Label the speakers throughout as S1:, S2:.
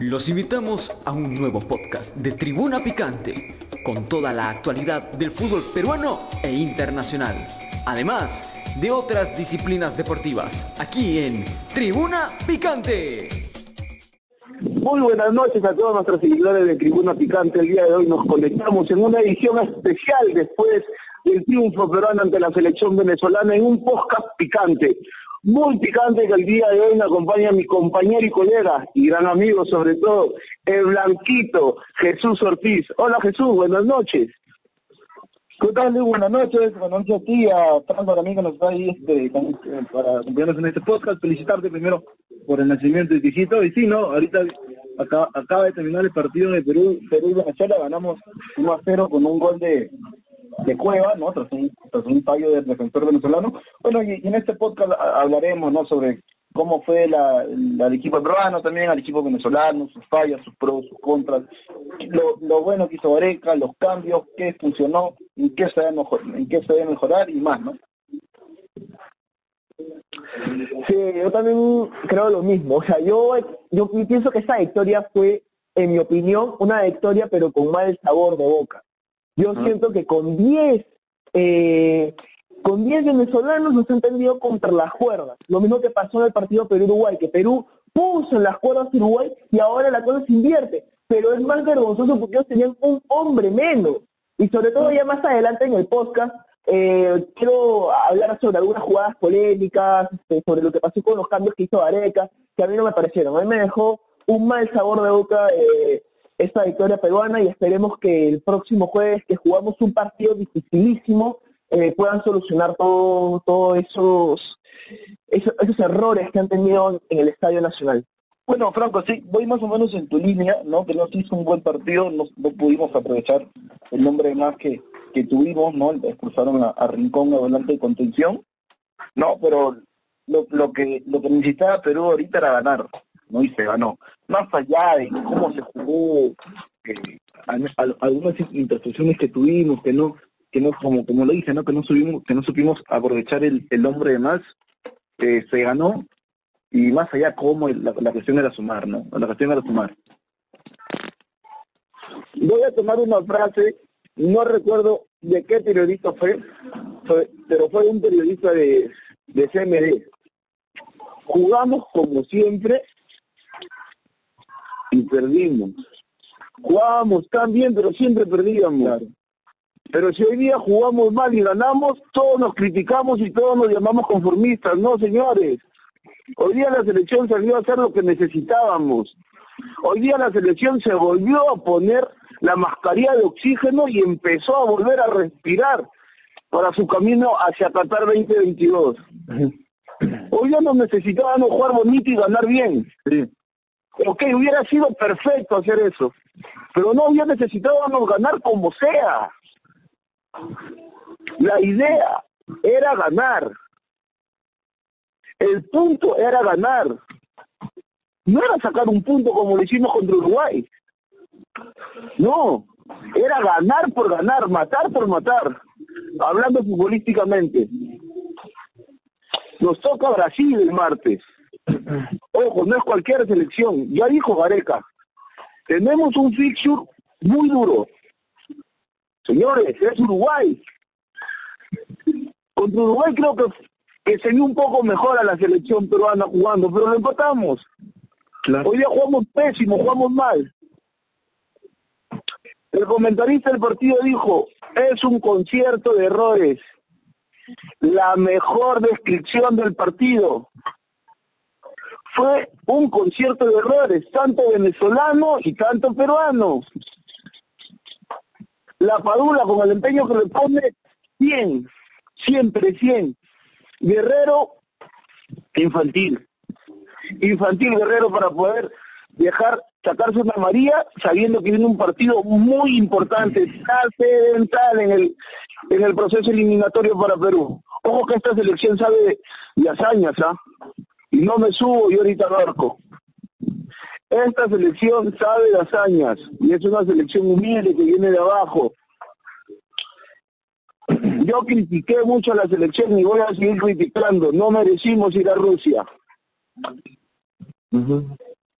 S1: Los invitamos a un nuevo podcast de Tribuna Picante, con toda la actualidad del fútbol peruano e internacional, además de otras disciplinas deportivas, aquí en Tribuna Picante.
S2: Muy buenas noches a todos nuestros seguidores de Tribuna Picante. El día de hoy nos conectamos en una edición especial después del triunfo peruano ante la selección venezolana en un podcast picante muy picante que el día de hoy me acompaña mi compañero y colega y gran amigo sobre todo, el blanquito Jesús Ortiz. Hola Jesús, buenas noches.
S3: ¿Qué tal, Buenas noches, buenas noches a ti, a Franco, que nos está ahí este, para acompañarnos en este podcast. Felicitarte primero por el nacimiento de tu Y sí, ¿no? Ahorita acaba, acaba de terminar el partido de Perú, Perú y Venezuela, ganamos 1 a 0 con un gol de, de Cueva, ¿no? Tras un, un fallo del defensor venezolano. Bueno, y, en este podcast hablaremos, ¿no? Sobre cómo fue la, el equipo peruano también, al equipo venezolano, sus fallas, sus pros, sus contras, lo, bueno que hizo Areca, los cambios, qué funcionó, en qué se debe, mejor, en qué se debe mejorar y más, ¿no?
S4: Sí, yo también creo lo mismo. O sea, yo, yo pienso que esta victoria fue, en mi opinión, una victoria pero con mal sabor de boca. Yo siento que con 10 eh, con 10 venezolanos nos han tendido contra las cuerdas. Lo mismo que pasó en el partido Perú-Uruguay, que Perú puso en las cuerdas a Uruguay y ahora la cosa se invierte. Pero es más vergonzoso porque ellos tenían un hombre menos. Y sobre todo ya más adelante en el podcast eh, quiero hablar sobre algunas jugadas polémicas, este, sobre lo que pasó con los cambios que hizo Areca, que a mí no me parecieron. A mí me dejó un mal sabor de boca eh, esta victoria peruana y esperemos que el próximo jueves, que jugamos un partido dificilísimo, eh, puedan solucionar todos todo esos, esos, errores que han tenido en el Estadio Nacional.
S3: Bueno, Franco, sí, voy más o menos en tu línea, ¿no? Que no se hizo un buen partido, no, pudimos aprovechar el nombre más que, que tuvimos, ¿no? Expulsaron a, Rincón adelante de contención, ¿no? Pero lo, lo, que lo que necesitaba Perú ahorita era ganar, ¿no? Y se ganó. Más allá de cómo se jugó, eh, algunas intercepciones que tuvimos, que no, que no, como, como lo dije, ¿no? Que no subimos, que no supimos aprovechar el, el hombre de más, eh, se ganó, y más allá cómo la, la cuestión era sumar, ¿no? La cuestión era sumar.
S2: Voy a tomar una frase, no recuerdo de qué periodista fue, pero fue un periodista de, de CMD. Jugamos como siempre y perdimos. Jugábamos tan bien, pero siempre perdíamos. Pero si hoy día jugamos mal y ganamos, todos nos criticamos y todos nos llamamos conformistas. No, señores. Hoy día la selección salió a hacer lo que necesitábamos. Hoy día la selección se volvió a poner la mascarilla de oxígeno y empezó a volver a respirar para su camino hacia Qatar 2022. Hoy día nos necesitábamos jugar bonito y ganar bien. Sí. Ok, hubiera sido perfecto hacer eso, pero no hubiera necesitábamos ganar como sea. La idea era ganar. El punto era ganar. No era sacar un punto como lo hicimos contra Uruguay. No, era ganar por ganar, matar por matar, hablando futbolísticamente. Nos toca Brasil el martes. Ojo, no es cualquier selección. Ya dijo Gareca. Tenemos un fixture muy duro. Señores, es Uruguay. Contra Uruguay creo que, que se vio un poco mejor a la selección peruana jugando, pero lo empatamos. Hoy día jugamos pésimo, jugamos mal. El comentarista del partido dijo, es un concierto de errores. La mejor descripción del partido fue un concierto de errores, tanto venezolano y tanto peruano. La Padula con el empeño que le pone 100, siempre 100. Guerrero, infantil. Infantil Guerrero para poder dejar sacarse una María sabiendo que viene un partido muy importante, trascendental en el, en el proceso eliminatorio para Perú. Ojo que esta selección sabe de hazañas, ¿ah? Y no me subo yo ahorita al arco. Esta selección sabe de hazañas y es una selección humilde que viene de abajo. Yo critiqué mucho a la selección y voy a seguir criticando. No merecimos ir a Rusia.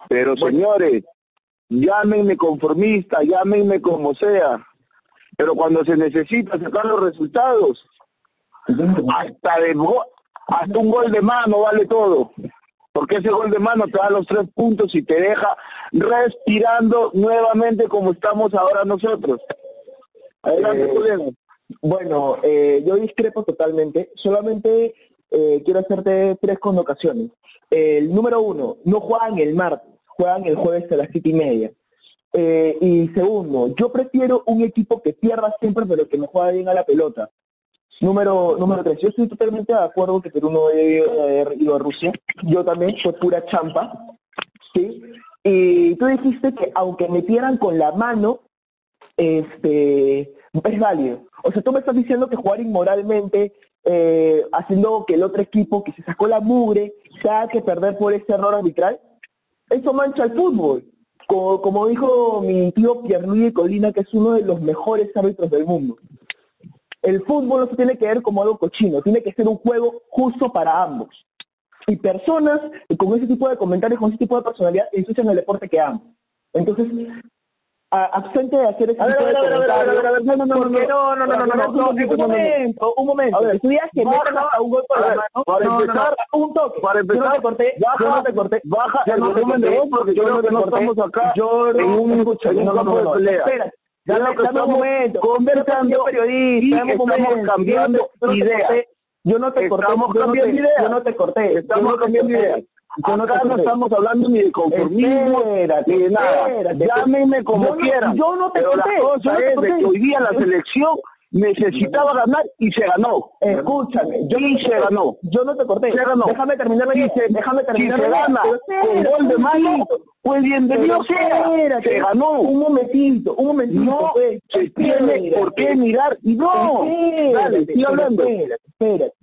S2: Pero señores, llámenme conformista, llámenme como sea, pero cuando se necesita sacar los resultados, hasta de hasta un gol de mano vale todo. Porque ese gol de mano te da los tres puntos y te deja respirando nuevamente como estamos ahora nosotros. Adelante,
S4: eh, Bueno, eh, yo discrepo totalmente. Solamente eh, quiero hacerte tres convocaciones. El número uno, no juegan el martes, juegan el jueves a las siete y media. Eh, y segundo, yo prefiero un equipo que pierda siempre pero que no juega bien a la pelota. Número, número tres, yo estoy totalmente de acuerdo que Perú no debe haber ido a Rusia. Yo también, fue pura champa. ¿sí? Y tú dijiste que aunque metieran con la mano, este, es válido. O sea, tú me estás diciendo que jugar inmoralmente, eh, haciendo que el otro equipo que se sacó la mugre, tenga que perder por ese error arbitral, eso mancha el fútbol. Como, como dijo mi tío Pierluigi Colina, que es uno de los mejores árbitros del mundo. El fútbol no se tiene que ver como algo cochino, tiene que ser un juego justo para ambos. Y personas con ese tipo de comentarios, con ese tipo de personalidad, ensucian el deporte que aman. Entonces, absente de hacer ese tipo de comentarios. No, no, no, no, no, no, no, no, un momento, un momento. Tú digas que metan a un gol por la mano. Para empezar, un toque. Para empezar, yo no te corté, yo no te corté. Baja el volumen de voz porque yo no estamos acá en un campo de pelea. Espera. Dame, un momento. Conversando periodista. Estamos cambiando ideas. Yo no te corté. Estamos cambiando ideas. Yo no te corté. Estamos cambiando ideas. Yo no, Acá no estamos hablando ni de conformismo, ni de nada. Llámenme como quieran. Yo no te pero corté. La cosa es de que hoy día la selección necesitaba ganar y se ganó. Escúchame, yo y se ganó. Yo no te corté. Se ganó. Déjame terminar si se, déjame terminar. Si se gana con gol de mano, pues bienvenido sea. Se ganó. Un momentito, un momentito. No pues. se tiene por qué mirar. Y no. Dale, estoy hablando. Espérate, espérate.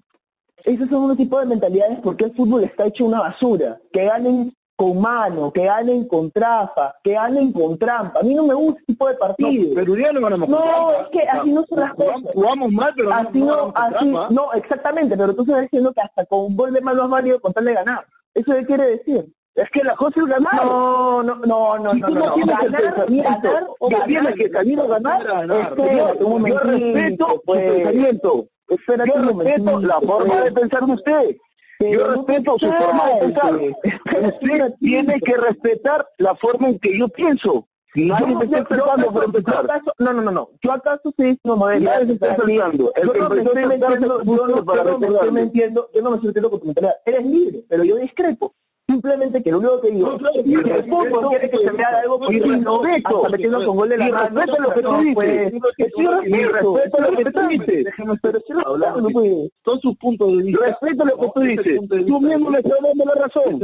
S4: Esos son unos tipos de mentalidades porque el fútbol está hecho una basura. Que ganen con mano, que ganen con trafa, que ganen con trampa. A mí no me gusta ese tipo de partidos. No,
S2: pero ya no ganamos
S4: No, es que así no son las cosas.
S2: Jugamos mal, pero
S4: así no, así, no, exactamente, pero tú estás diciendo que hasta con un gol de mano es válido con tal de ganar. ¿Eso qué quiere decir?
S2: Es que la cosa es ganar.
S4: No, no, no, no,
S2: si tú no, no, tienes ganar, el pensamiento ganar, que tienes que salir a ganar, ganar. yo respeto tu pues. pensamiento. Espera yo respeto la forma de pensar de usted. Yo respeto su forma de pensar. Usted tiene que respetar la forma en que yo pienso. Nadie me está empezando por empezar.
S4: No, no, no, no. Yo acaso estoy no modelo. Nadie está me estoy metiendo, yo no me estoy metiendo con tu mentalidad. Eres libre, pero yo discrepo. Simplemente que lo único que digo, y fútbol quiere que se vea algo positivo, hasta metiendo con gol de la mano.
S2: respeto lo que tú dices. Y respeto lo que tú dices. Son sus puntos de vista. Respeto lo que tú dices. Tú mismo le estás dando la razón.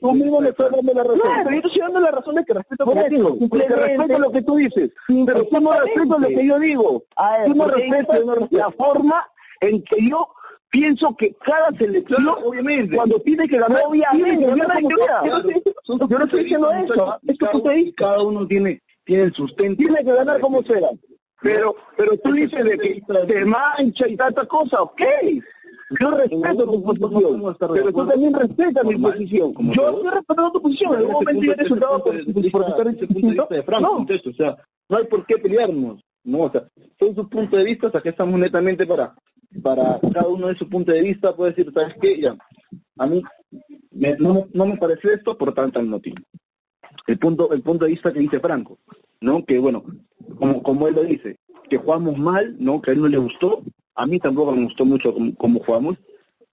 S2: Tú mismo le estás dando la razón.
S4: Claro, yo estoy dando la razón de que respeto
S2: por eso. Porque respeto lo que tú dices. Pero tú no respetas lo que yo digo. Tú no respetas la forma en que yo pienso que cada selección, obviamente, cuando tiene que ganar, obviamente, yo, no, estoy diciendo eso, es que tú te cada uno tiene, tiene el sustento, tiene que ganar como sea. Pero, pero tú dices de que se mancha y tanta cosa, ok. Yo respeto tu posición, pero tú también respetas mi posición. Yo estoy respetando tu posición, en algún momento yo he resultado por estar distinto. No, o sea, no hay por qué pelearnos. No, o sea, son sus puntos de vista, o sea, que estamos netamente para para cada uno de su punto de vista puede decir, ¿sabes qué? Ya, a mí no, no, me parece esto por tal tal motivo. El punto, el punto de vista que dice Franco, ¿no? Que bueno, como, como él lo dice, que jugamos mal, ¿no? Que a él no le gustó, a mí tampoco me gustó mucho como jugamos,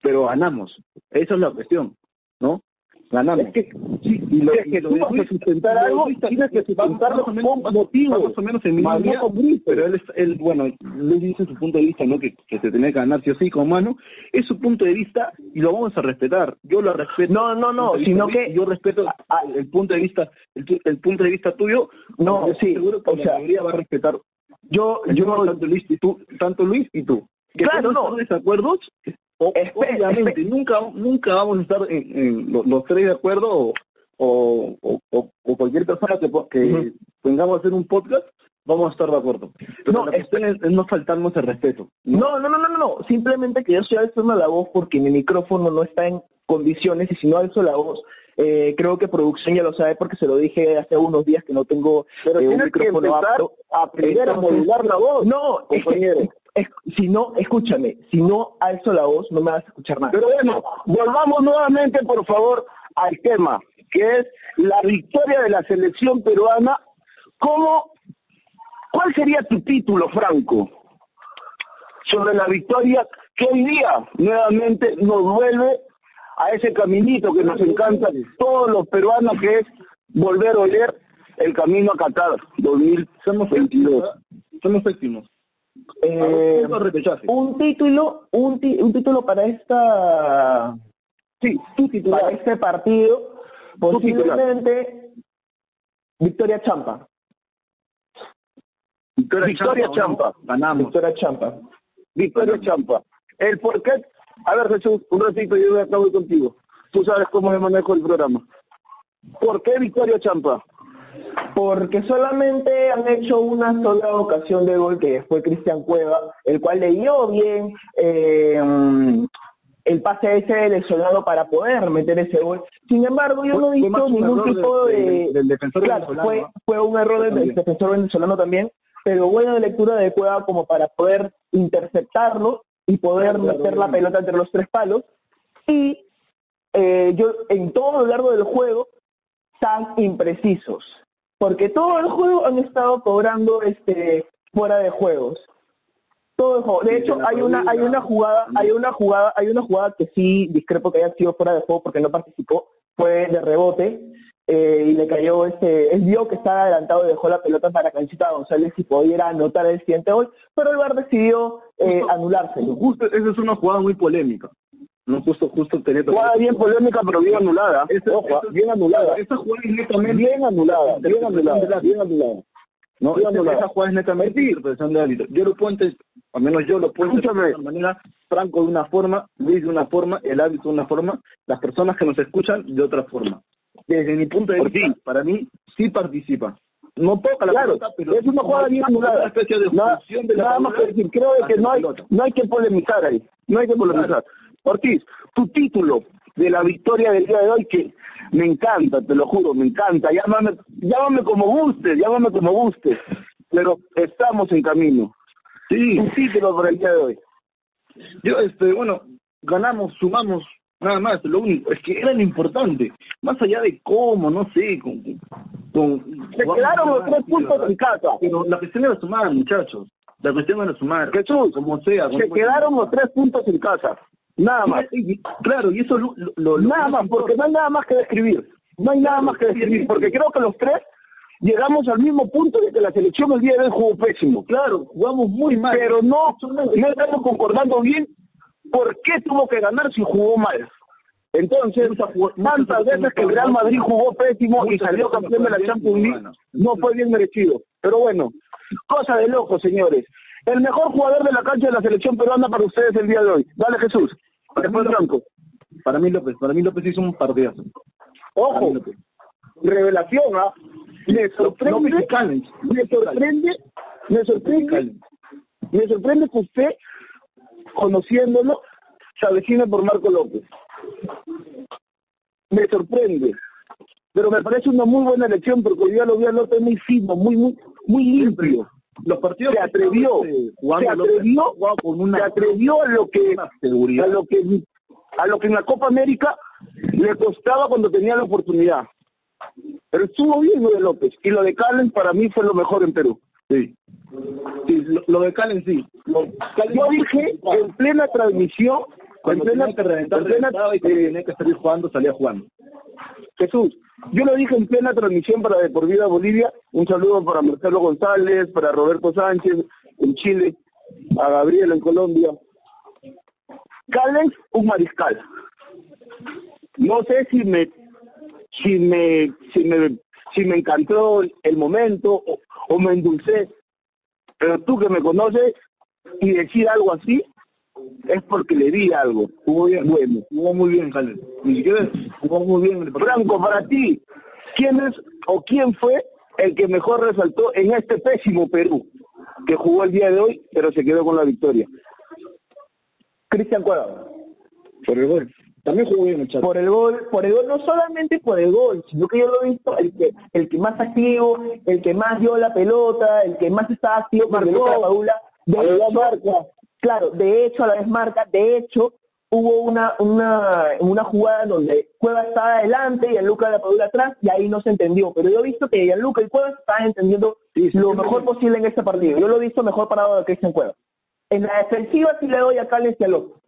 S2: pero ganamos. Esa es la cuestión, ¿no? Ganamos. Es que, sí, y lo, que tú vas a sustentar algo, tienes que sustentarlo con motivos. Más o menos en mi pero él, él, bueno, le dice su punto de vista, ¿no? Que, que se tiene que ganar sí o sí con mano. Es su punto de vista y lo vamos a respetar. Yo lo respeto.
S4: No, no, no, sino que
S2: yo respeto el, punto de vista, el, punto de vista tuyo. No, sí, seguro que o la sea, mayoría va a respetar. Yo, yo, tanto Luis y tú, tanto Luis y tú. Que claro, no. desacuerdos, Obviamente, nunca, nunca vamos a estar en, los, tres de acuerdo o, o, cualquier persona que, que tengamos hacer un podcast, vamos a estar de acuerdo. no, es, no faltarnos el respeto.
S4: ¿no? no, no, no, no, no, simplemente que yo estoy alzando la voz porque mi micrófono no está en condiciones y si no alzo la voz Eh, creo que producción ya lo sabe porque se lo dije hace unos días que no tengo
S2: Pero
S4: eh, un
S2: que
S4: micrófono
S2: empezar
S4: apto.
S2: a aprender a modular la voz.
S4: No, es que-
S2: compañero.
S4: Si no, escúchame, si no alzo la voz no me vas a escuchar nada.
S2: Pero bueno, volvamos nuevamente, por favor, al tema, que es la victoria de la selección peruana. ¿Cómo, ¿Cuál sería tu título, Franco, sobre la victoria que hoy día nuevamente nos vuelve a ese caminito que nos encanta todos los peruanos, que es volver a oler el camino a Qatar 2022?
S3: Somos séptimos.
S4: Eh,
S3: Punto repechaje.
S4: un título, un, ti- un título para esta
S2: Sí, tu titular.
S4: para este partido, posiblemente Victoria Champa.
S2: Victoria Champa.
S3: Ganamos.
S4: Victoria Champa.
S2: Victoria Champa. El por qué, a ver Jesús, un ratito yo me acabo contigo. Tú sabes cómo me manejo el programa. ¿Por qué Victoria Champa?
S4: Porque solamente han hecho una sola ocasión de gol que fue Cristian Cueva, el cual leyó bien eh, el pase ese del lesionado para poder meter ese gol. Sin embargo, yo no he visto ningún tipo de...
S3: del- del defensor
S4: Claro,
S3: venezolano,
S4: fue, un error del
S3: También.
S4: defensor venezolano también, pero buena lectura de Cueva como para poder interceptarlo y poder
S3: Claro, claro,
S4: meter la pelota entre los tres palos. Y eh, yo en todo lo largo del juego tan imprecisos, porque todo el juego han estado cobrando este fuera de juegos. Todo el juego. De
S3: Sí,
S4: hecho, hay una hay una jugada, hay una jugada, hay una jugada que sí discrepo que haya sido fuera de juego porque no participó, fue de rebote eh, y le cayó este, él vio que estaba adelantado y dejó la pelota para Canchita González y pudiera anotar el siguiente gol, pero el VAR decidió eh,
S3: Justo-
S4: anulárselo.
S3: Justo, esa es una jugada muy polémica. No justo, justo tenía
S2: Jugada bien polémica, pero bien anulada.
S3: Esa-
S2: Ojo,
S3: esa-
S2: bien anulada.
S3: Esa jugada es netamente
S2: Bien anulada, bien anulada, bien anulada.
S3: No,
S2: Bien
S3: esa,
S2: anulada.
S3: esa jugada es netamente interpretación de árbitro. Yo lo puedo entender, al menos yo lo puedo entender de una manera, Franco de una forma, Luis de una forma, el árbitro de una forma, las personas que nos escuchan de otra forma. Desde mi punto de vista,
S2: ti.
S3: para mí, sí participa. No toca la
S2: Claro,
S3: pelota, pero
S2: es una jugada bien anulada.
S3: Una especie de
S2: Nada,
S3: de la
S2: nada más que decir, creo que no hay, no hay que polemizar ahí, no hay que polemizar. Ortiz, tu título de la victoria del día de hoy, que me encanta, te lo juro, me encanta, llámame, llámame como guste, llámame como guste, pero estamos en camino.
S3: Sí,
S2: Tu título para el día de hoy.
S3: Yo, este, bueno, ganamos, sumamos, nada más, lo único, es que era lo importante, más allá de cómo, no sé, con... con
S2: Se quedaron los tres puntos en casa.
S3: Pero la cuestión era sumar, muchachos, la cuestión era sumar,
S2: Jesús,
S3: como sea.
S2: se quedaron los tres puntos en casa, nada más.
S3: Y- Claro, y eso lo
S2: Nada más, porque no hay nada más que describir. No hay nada más que describir, porque creo que los tres llegamos al mismo punto de que la selección el día de hoy jugó pésimo.
S3: Claro, jugamos muy mal.
S2: Pero no, no estamos concordando bien por qué tuvo que ganar si jugó mal. Entonces, tantas veces que el Real Madrid jugó pésimo y salió campeón de la Champions League, no fue bien merecido. Pero bueno, cosa de loco, señores. El mejor jugador de la cancha de la selección peruana para ustedes el día de hoy. Dale, Jesús. Después Franco.
S3: Para mí López, para mí López hizo un partidazo. Para
S2: Ojo,
S3: mí
S2: revelación, ¿ah? Me sorprende, me sorprende, me sorprende, me sorprende que usted, conociéndolo, se avecine por Marco López. Me sorprende. Pero me parece una muy buena elección porque hoy día lo vi a López muy fino, muy, muy, muy limpio.
S3: Los partidos
S2: Se
S3: que
S2: atrevió,
S3: este,
S2: se atrevió,
S3: con una,
S2: se atrevió a lo que,
S3: seguridad.
S2: a lo que, a lo que en la Copa América le costaba cuando tenía la oportunidad. Pero estuvo bien lo de López y lo de Callens para mí fue lo mejor en Perú.
S3: Sí. Sí, lo, lo de Calen sí. Lo- Callens-
S2: Yo dije en plena transmisión, en
S3: cuando
S2: plena,
S3: tenía que reventar,
S2: en plena-
S3: y
S2: eh,
S3: tenía que salir jugando, salía jugando.
S2: Jesús, yo lo dije en plena transmisión para De Por Vida Bolivia, un saludo para Marcelo González, para Roberto Sánchez en Chile, a Gabriel en Colombia. Callens, un mariscal. No sé si me, si me, si me, si me encantó el momento o, o me endulcé, pero tú que me conoces y decir algo así es porque le di algo.
S3: Jugó bien,
S2: Bueno.
S3: jugó muy bien. Ni siquiera jugó muy bien.
S2: Franco, para ti, ¿quién es o quién fue el que mejor resaltó en este pésimo Perú que jugó el día de hoy, pero se quedó con la victoria?
S4: Cristian Cueva.
S3: Por el gol. También jugó bien el
S4: por el gol, por el gol, no solamente por el gol, sino que yo lo he visto el que, el que más activo, el que más dio la pelota, el que más estaba activo
S2: Marcó.
S4: Paula, de
S2: la marca.
S4: Claro, de hecho a la vez marca, de hecho, hubo una, una, una jugada donde Cueva estaba adelante y el Lucas la Padula atrás y ahí no se entendió, pero yo he visto que Luca y Cueva estaban entendiendo
S3: Sí, sí,
S4: lo
S3: sí,
S4: mejor posible en este partido, yo lo he visto mejor parado de Cristian Cueva. En la defensiva sí le doy a Cales y a López.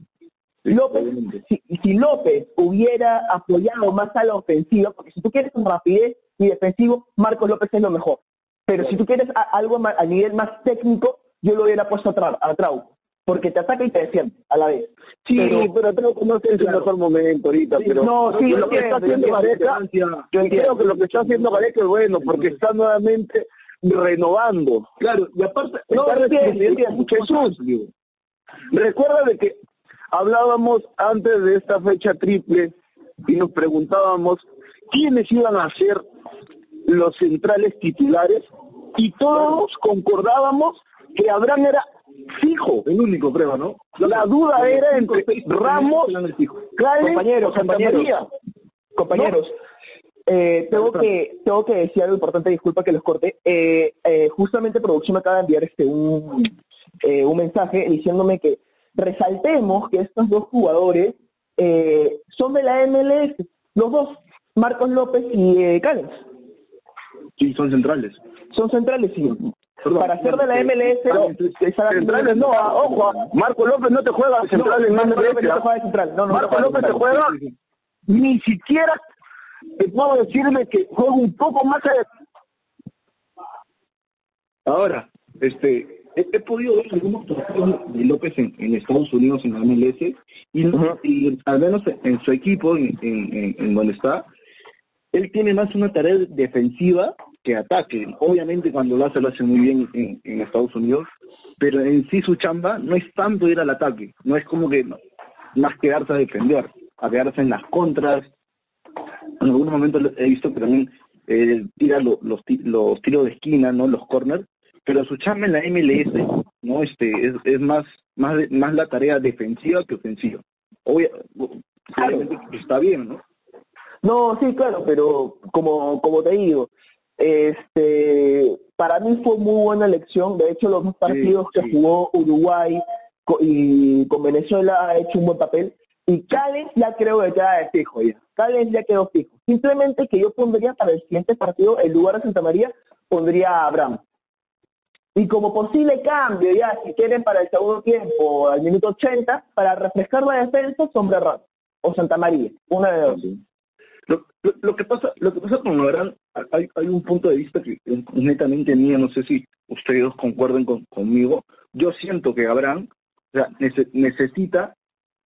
S4: López, si, si López hubiera apoyado más a la ofensiva, porque si tú quieres con rapidez y defensivo, Marcos López es lo mejor. Pero si tú quieres a- algo ma- a nivel más técnico, yo lo hubiera puesto a, Tra- a Trauco, porque te ataca y te defiende a la vez.
S2: Sí,
S4: Pero-
S2: pero, que no es el
S4: Claro.
S2: mejor momento ahorita, pero
S4: no, sí,
S2: lo que está haciendo
S4: entiendo,
S2: Gareca, yo creo que lo que está haciendo Gareca es bueno, porque está nuevamente renovando.
S3: Claro, y aparte,
S2: No, entiendo, entiendo. Jesús.
S3: digo.
S2: Recuerda de que hablábamos antes de esta fecha triple y nos preguntábamos quiénes iban a ser los centrales titulares y todos concordábamos que Abraham era fijo.
S3: El único, creo, ¿no?
S2: La duda era entre Ramos. Cales
S4: Compañeros, compañeros. Compañeros, eh, tengo que tengo que decir algo importante, disculpa que los corte. Eh, eh, justamente producción me acaba de enviar este un, un mensaje diciéndome que resaltemos que estos dos jugadores son de la MLS, los dos, Marcos López y eh, Callens.
S3: Sí, son centrales.
S4: Son centrales, sí.
S3: Perdón.
S4: Para ser de la MLS,
S2: No,
S4: esa-
S2: Centrales no, ah, ojo, ah, Marco López no te juega de central en
S4: no
S2: ah.
S4: de central. No, no, no
S2: Marco López te juega, ni siquiera te puedo decirle que juega un poco más a-
S3: Ahora, este, he, he podido ver algunos partidos de López en, en Estados Unidos, en la MLS, y, no- y al menos en su equipo, en, en- en- en donde está, él tiene más una tarea defensiva que ataque. Obviamente cuando lo hace, lo hace muy bien en, en Estados Unidos, pero en sí su chamba no es tanto ir al ataque, no es como que más quedarse a defender, a quedarse en las contras. En algunos momentos he visto que también eh, tira lo- los, ti- los tiros de esquina, no los corners, pero su chamba en la MLS no este es, es más más más la tarea defensiva que ofensiva. Obvia- que está bien, ¿no?
S4: No, sí, claro, pero como, como te digo, este, para mí fue muy buena elección. De hecho, los dos partidos que
S3: sí.
S4: jugó Uruguay y con Venezuela ha hecho un buen papel. Y Cales ya creo que queda de fijo ya. Cales ya quedó fijo. Simplemente que yo pondría para el siguiente partido, en lugar de Santa María, pondría a Abraham. Y como posible cambio, ya, si quieren para el segundo tiempo, al minuto 80, para refrescar la defensa, Sombra Ramos o Santa María, una de dos.
S3: Lo- lo que pasa lo que pasa con Abraham, hay, hay un punto de vista que netamente mío, no sé si ustedes dos concuerden con- conmigo. Yo siento que Abraham o sea, nece- necesita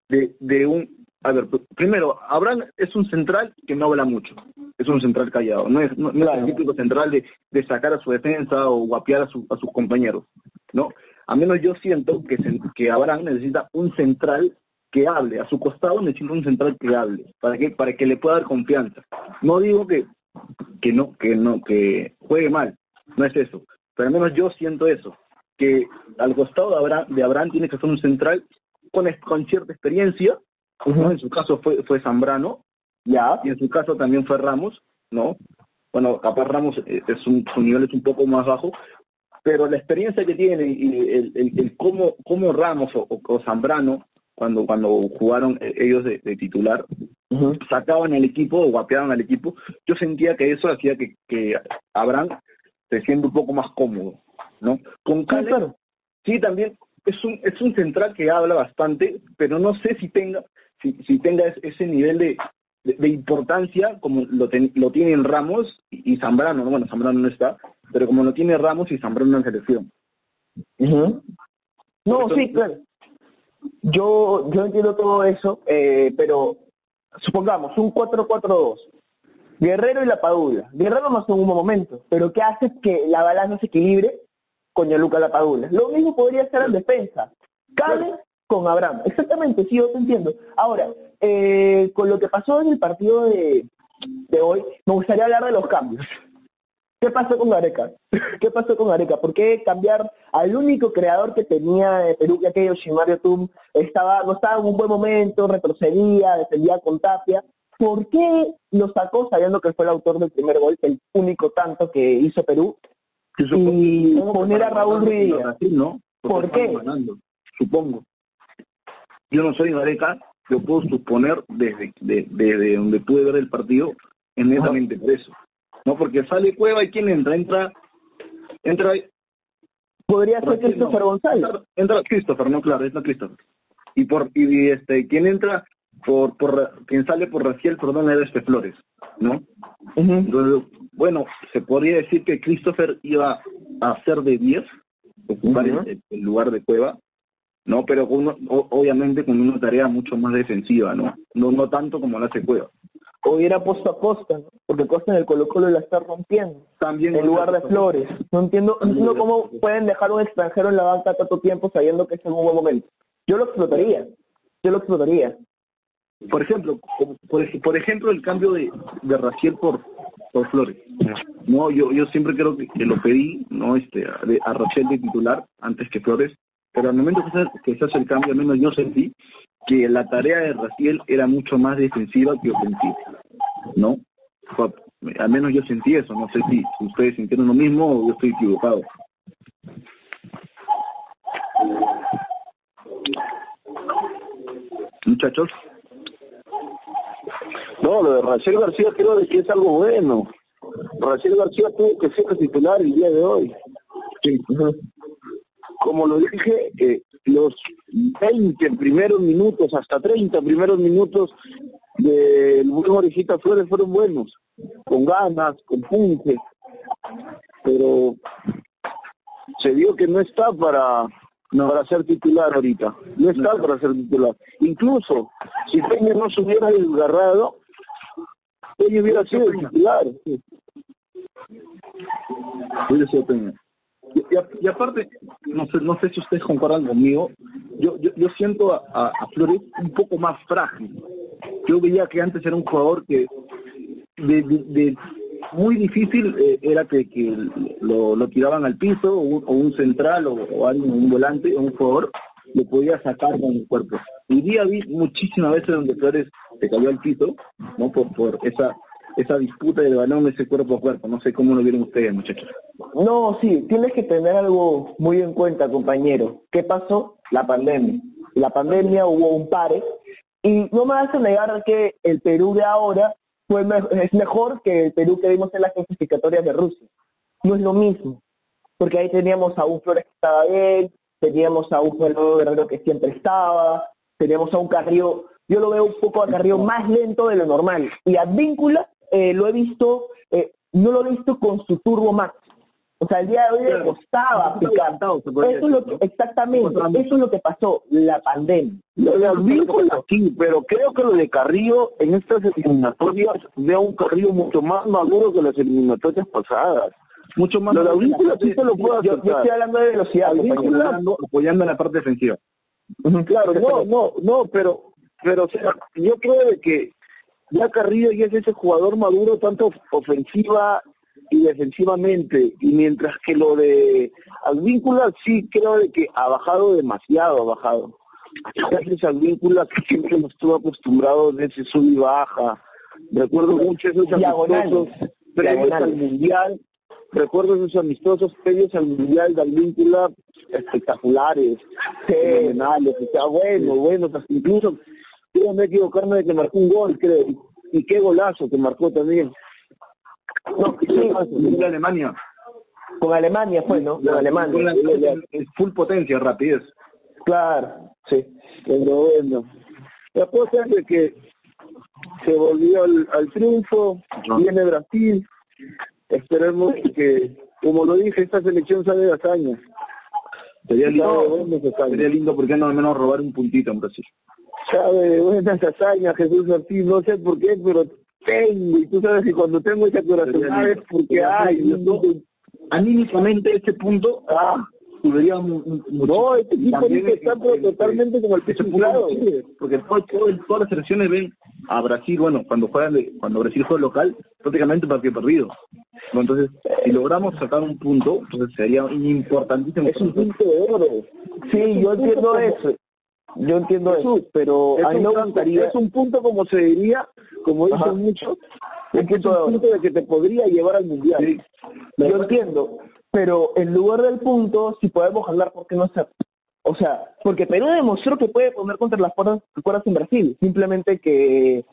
S3: de, de un... A ver, pr- primero, Abraham es un central que no habla mucho, es un central callado, no es, no, no es el típico central de, de sacar a su defensa o guapear a, su- a sus compañeros, ¿no? A menos yo siento que, se- que Abraham necesita un central que hable, a su costado necesita un central que hable, para que, para que le pueda dar confianza. No digo que, que no, que no, que juegue mal, no es eso, pero al menos yo siento eso, que al costado de Abraham, de Abraham tiene que ser un central con, con cierta experiencia, ¿no? en su caso fue, fue Zambrano,
S4: Ya.
S3: y en su caso también fue Ramos, ¿no? Bueno, capaz Ramos eh, es un, su nivel es un poco más bajo, pero la experiencia que tiene y el, el, el cómo, cómo Ramos o Zambrano, cuando, cuando jugaron eh, ellos de, de titular, sacaban el equipo o guapeaban al equipo, yo sentía que eso hacía que, que Abraham se sienta un poco más cómodo, ¿no? Con
S4: Sí,
S3: Cales,
S4: claro.
S3: sí también es un, es un central que habla bastante, pero no sé si tenga, si, si tenga es- ese nivel de, de, de importancia como lo, ten- lo tienen Ramos y, y Zambrano, ¿no? bueno, Zambrano no está, pero como lo tiene Ramos y Zambrano en selección.
S4: No, sí, claro. Yo, yo entiendo todo eso, eh, pero supongamos un 4-4-2. Guerrero y la Padula. Guerrero no en un momento, pero ¿qué hace que la balanza se equilibre con Yaluca la Padula? Lo mismo podría ser en defensa. Cale con Abraham. Exactamente, sí, yo te entiendo. Ahora, eh, con lo que pasó en el partido de, de hoy, me gustaría hablar de los cambios. ¿Qué pasó con Gareca? ¿Qué pasó con Gareca? ¿Por qué cambiar al único creador que tenía Perú, que aquello Shimario Tum, estaba, no estaba en un buen momento, retrocedía, defendía con Tapia? ¿Por qué lo sacó sabiendo que fue el autor del primer gol, el único tanto que hizo Perú? Y poner a Raúl Ruiz
S3: ¿no?
S4: ¿Por qué?
S3: supongo. Yo no soy Gareca, yo puedo suponer desde, desde donde pude ver el partido, inmediatamente por eso. No, porque sale Cueva y ¿quién entra? Entra, entra
S4: Podría ser Christopher González.
S3: Entra, Christopher, no, claro, entra Christopher. Y por y este, ¿quién entra? Por, por quien sale por Raciel, perdón, era este Flores, ¿no? Entonces, bueno, se podría decir que Christopher iba a ser de 10, ocupar el, lugar de Cueva, ¿no? Pero obviamente con una tarea mucho más defensiva, ¿no? No, no tanto como la hace Cueva
S4: o hubiera puesto a Costa, ¿no? porque Costa en el Colo Colo la está rompiendo.
S3: También
S4: en lugar de Flores. No entiendo, no cómo pueden dejar un extranjero en la banca tanto tiempo sabiendo que es en un buen momento. Yo lo explotaría. Yo lo explotaría.
S3: Por ejemplo, por, ejemplo el cambio de, de Raciel por, por Flores. No, yo yo siempre creo que, lo pedí, no este a, a Raciel de titular antes que Flores, pero al momento que se, que se hace el cambio, al menos yo sentí que la tarea de Raciel era mucho más defensiva que ofensiva, ¿no? Al menos yo sentí eso, no sé si ustedes sintieron lo mismo o yo estoy equivocado. Muchachos.
S2: No, lo de Raciel García creo que es algo bueno. Raciel García tuvo que ser titular el día de hoy. Como lo dije, eh, los 20 primeros minutos, hasta 30 primeros minutos del buen Orejita Flores fueron buenos, con ganas, con punte, pero se vio que no está para para ser titular ahorita, no está para ser titular. Incluso si Peña no se hubiera desgarrado, Peña hubiera sido titular.
S3: Hubiera sido Peña. Y, aparte, no sé, no sé si ustedes concuerdan conmigo, yo, yo, yo siento a, Flores un poco más frágil. Yo veía que antes era un jugador que de, muy difícil eh, era que, que lo, lo, tiraban al piso o un, central o, un volante o un jugador lo podía sacar con el cuerpo. Y día vi muchísimas veces donde Flores se cayó al piso, ¿no? Por, por esa esa disputa del balón, ese cuerpo a cuerpo. No sé cómo lo vieron ustedes, muchachos.
S4: No, sí, tienes que tener algo muy en cuenta, compañero. ¿Qué pasó? La pandemia. La pandemia hubo un pare y no me hace negar que el Perú de ahora fue es mejor que el Perú que vimos en las clasificatorias de Rusia. No es lo mismo, porque ahí teníamos a un Flores que estaba bien, teníamos a un Fernando Guerrero que siempre estaba, teníamos a un Carrillo, yo lo veo un poco a Carrillo más lento de lo normal, y a Víncula eh, lo he visto, eh, no lo he visto con su turbo max. O sea, el día de hoy le costaba picar. Eso es lo que, exactamente, eso es lo que pasó, la pandemia.
S2: Lo de aquí, pero creo que lo de Carrillo en estas eliminatorias veo un Carrillo mucho más maduro que las eliminatorias pasadas.
S3: Mucho más
S2: lo de sí se lo puedo
S4: yo, yo, estoy hablando de velocidad,
S3: apoyando, apoyando en la parte defensiva.
S2: Claro, no, no, no, pero, pero o sea, yo creo que ya Carrillo ya es ese jugador maduro tanto ofensiva y defensivamente, y mientras que lo de Advíncula sí creo de que ha bajado demasiado, ha bajado. Gracias Advíncula que siempre nos estuvo acostumbrado de ese sub y baja. Recuerdo mucho esos amistosos previos al Mundial, recuerdo esos amistosos previos al Mundial de Advíncula espectaculares, fenomenales, o sea, bueno, bueno, incluso yo me equivocarme de que marcó un gol, creo. Y qué golazo que marcó también.
S3: No, con Alemania.
S4: Con Alemania fue, ¿no? Con Alemania.
S3: Es full potencia, rapidez.
S4: Claro, sí.
S2: Pero bueno. La cosa es que se volvió al, triunfo, viene Brasil. Esperemos que, como lo dije, esta selección sale de hazaña.
S3: Sería lindo, sería lindo porque no al menos robar un puntito en Brasil
S2: sabe buenas hazañas Jesús Martín, no sé por qué, pero tengo, y tú sabes que cuando tengo esa corazón, sabes porque hay.
S3: anímicamente este punto, ah,
S2: no, este equipo que está totalmente como el peso claro.
S3: Porque todo, todas las selecciones ven a Brasil, bueno, cuando juegan de, cuando Brasil juega local, prácticamente partido perdido. Entonces, si logramos sacar un punto, entonces sería importantísimo.
S4: Es un punto de oro. Sí, yo entiendo eso. Yo entiendo eso, pero
S2: Es
S4: a mí
S2: un,
S4: me
S2: punto-
S4: gustaría...
S2: es un punto como se diría, como
S4: Ajá.
S2: dicen muchos, es que es un punto de que te podría llevar al mundial.
S3: Sí.
S4: Yo entiendo, pero en lugar del punto, si podemos hablar, ¿por qué no hacer? O sea, porque Perú demostró que puede poner contra las cuerdas, cuerdas en Brasil, simplemente que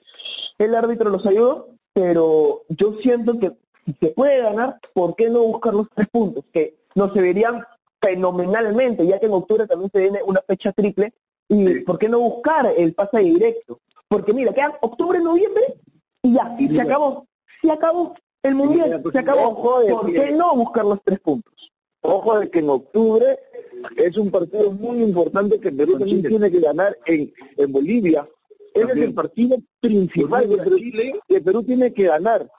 S4: el árbitro los ayudó, pero yo siento que si se puede ganar, ¿por qué no buscar los tres puntos? Que nos se verían fenomenalmente, ya que en octubre también se viene una fecha triple, y
S3: Sí.
S4: ¿por qué no buscar el pase directo? Porque mira, quedan octubre, noviembre, y ya,
S3: Y
S4: se acabó, se acabó el mundial,
S3: pues,
S4: se acabó.
S2: ojo de
S4: ¿Por qué no buscar los tres puntos?
S2: Ojo de que en octubre es un partido muy importante que Perú también tiene que ganar en, en Bolivia. Ese es el partido principal que
S3: Bolivia,
S2: Perú, que Perú tiene que ganar.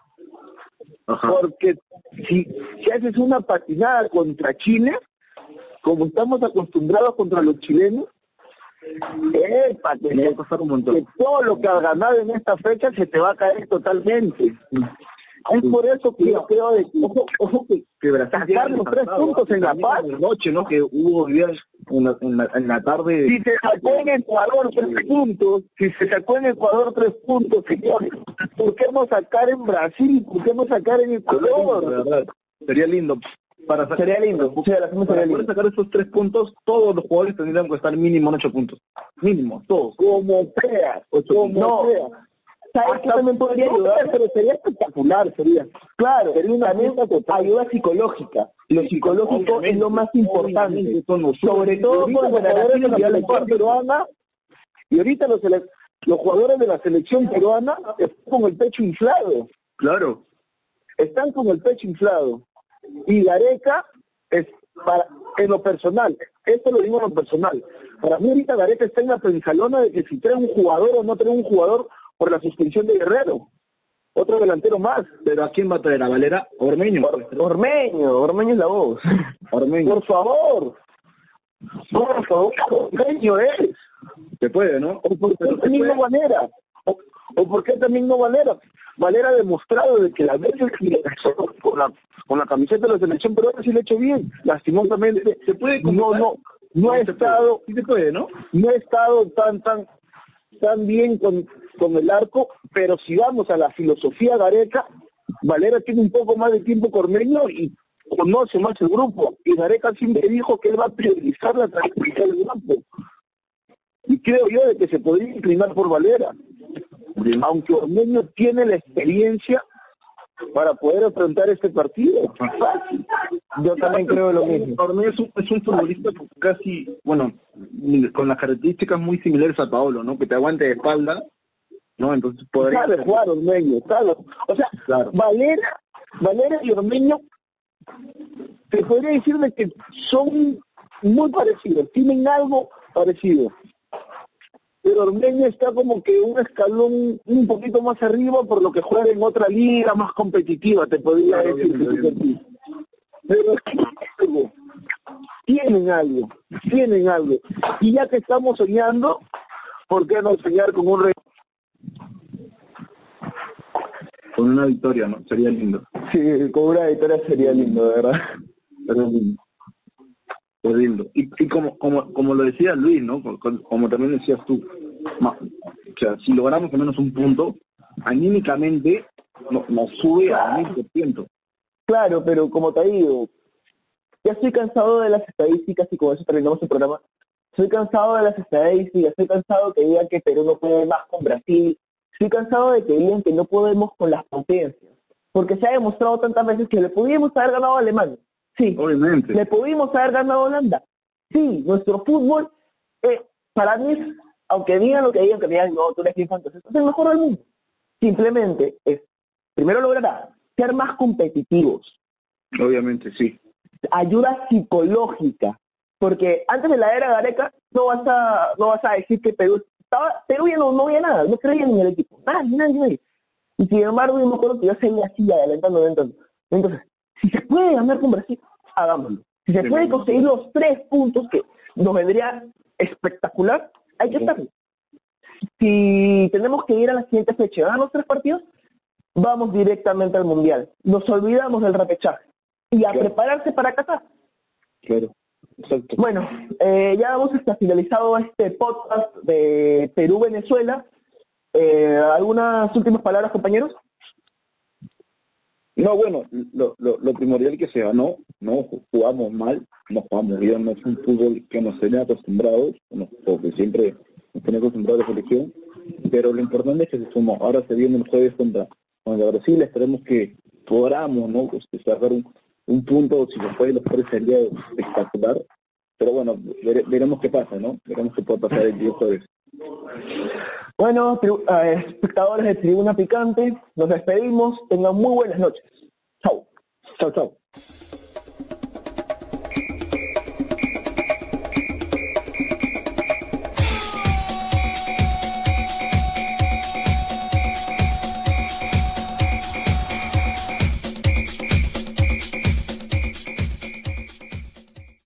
S3: Ajá.
S2: Porque si, si haces una patinada contra Chile, como estamos acostumbrados contra los chilenos, epa, que,
S3: va a costar un montón.
S2: que todo lo que has ganado en esta fecha se te va a caer totalmente. Es por eso que yo creo de que, ojo, ojo que
S3: que Brasil
S2: Sacar los tres puntos en La Paz.
S3: en la noche, ¿no? Que hubo días en la, en la, en la tarde.
S2: Si se sacó en Ecuador tres puntos, si se sacó en Ecuador tres puntos, señores, ¿por qué no sacar en Brasil? ¿Por qué no sacar en Ecuador?
S3: Sería lindo. Para sacar,
S4: Sería lindo, sí, la verdad sería
S3: para poder
S4: lindo.
S3: sacar esos tres puntos, todos los jugadores tendrían que estar mínimo en ocho puntos. Mínimo, todos.
S2: Como sea, como
S4: No.
S2: sea.
S4: ¿Sabes qué también podría
S2: No,
S4: ayudar?
S2: pero sería espectacular, sería.
S4: Claro,
S2: Sería una
S4: también ayuda psicológica. Lo psicológico es lo más importante. Sobre todo con
S2: los
S4: la
S2: jugadores de la selección peruana, y ahorita los, los jugadores de la selección peruana están con el pecho inflado.
S3: Claro.
S2: están con el pecho inflado. Y Gareca es para en lo personal, esto lo digo en lo personal. Para mí ahorita Gareca está en la pensalona de que si trae un jugador o no trae un jugador por la suspensión de Guerrero. Otro delantero más.
S3: Pero ¿a quién va a traer? ¿A Valera? Ormeño.
S4: Ormeño, Ormeño es la voz.
S3: Ormeño.
S2: Por favor. Por favor, Ormeño es.
S3: Se puede, ¿no?
S2: ¿O por
S3: puede.
S2: no Valera? ¿O, por qué también no Valera? Valera ha demostrado de que las veces que con la, con la camiseta de la selección peruana sí lo ha hecho bien. Lastimosamente,
S3: Se puede
S2: no, no, no ha
S3: puede.
S2: estado,
S3: Sí se puede, ¿no?
S2: no ha estado tan, tan, tan bien con, con el arco, pero si vamos a la filosofía Gareca, Valera tiene un poco más de tiempo cormeño y conoce más el grupo. Y Gareca siempre dijo que él va a priorizar la tranquilidad del grupo. Y creo yo de que se podría inclinar por Valera, aunque Ormeño tiene la experiencia para poder enfrentar este partido. Fácil.
S4: Yo también creo lo mismo.
S3: Ormeño es un, es un futbolista casi, bueno, con las características muy similares a Paolo, ¿no? Que te aguante de espalda, ¿no? Entonces podría...
S2: Sabe jugar Ormeño, sabe. O sea,
S3: Claro.
S2: Valera, Valera y Ormeño, te podría decir de que son muy parecidos, tienen algo parecido. Pero Ormeño está como que un escalón un poquito más arriba por lo que juega en otra liga más competitiva, te podría
S3: Claro,
S2: decir. Pero es que algo, tienen algo, tienen algo. Y ya que estamos soñando, ¿por qué no soñar con un rey?
S3: Con una victoria, ¿no? Sería lindo.
S4: Sí, con una victoria sería lindo, de verdad.
S3: Sería lindo. Y, como, como, como lo decía Luis, ¿no? Como, también decías tú, o sea, si logramos al menos un punto, anímicamente no- nos sube a mil por ciento.
S4: Claro, pero como te digo, ya estoy cansado de las estadísticas y con eso terminamos el programa. Estoy cansado de las estadísticas, estoy cansado que digan que Perú no puede más con Brasil, estoy cansado de que digan que no podemos con las potencias, porque se ha demostrado tantas veces que le pudimos haber ganado a Alemania, sí,
S3: Obviamente.
S4: le pudimos haber ganado a Holanda, sí, nuestro fútbol, eh, para mí, es- aunque digan lo que digan, que digan, no, tú eres bien fantasioso, es el mejor del mundo. Simplemente es, primero logrará ser más competitivos,
S3: Obviamente, sí.
S4: ayuda psicológica, porque antes de la era Gareca no vas a no vas a decir que Perú estaba Perú ya no, no había nada, no creían en el equipo, nadie, nadie, nadie. Y sin embargo, yo me acuerdo que yo seguía así, adelantando, adelantando. Entonces, si se puede ganar con Brasil, hagámoslo. Si se puede conseguir los tres puntos que nos vendría espectacular, hay que estarlo. Si tenemos que ir a la siguiente fecha y ganar los tres partidos, vamos directamente al Mundial. Nos olvidamos del repechaje. Y a
S3: Claro.
S4: prepararse para Qatar.
S3: Claro, exacto.
S4: Bueno, eh, ya hemos hasta finalizado este podcast de Perú-Venezuela. Eh, ¿Algunas últimas palabras, compañeros?
S3: No, bueno, lo, lo, lo primordial que se ganó, no jugamos mal, no jugamos bien, no es un fútbol que nos tenía acostumbrados, no, porque siempre nos tenía acostumbrados a la selección, pero lo importante es que se sumó. Ahora se viene el jueves contra, contra Brasil, esperemos que podamos, ¿no? Pues, un, un punto, si se puede, los tres sería espectacular, pero bueno, vere- veremos qué pasa, ¿no? Veremos qué puede pasar el día jueves.
S4: Bueno, espectadores de Tribuna Picante, nos despedimos. Tengan muy buenas noches. Chau.
S3: Chao, chao.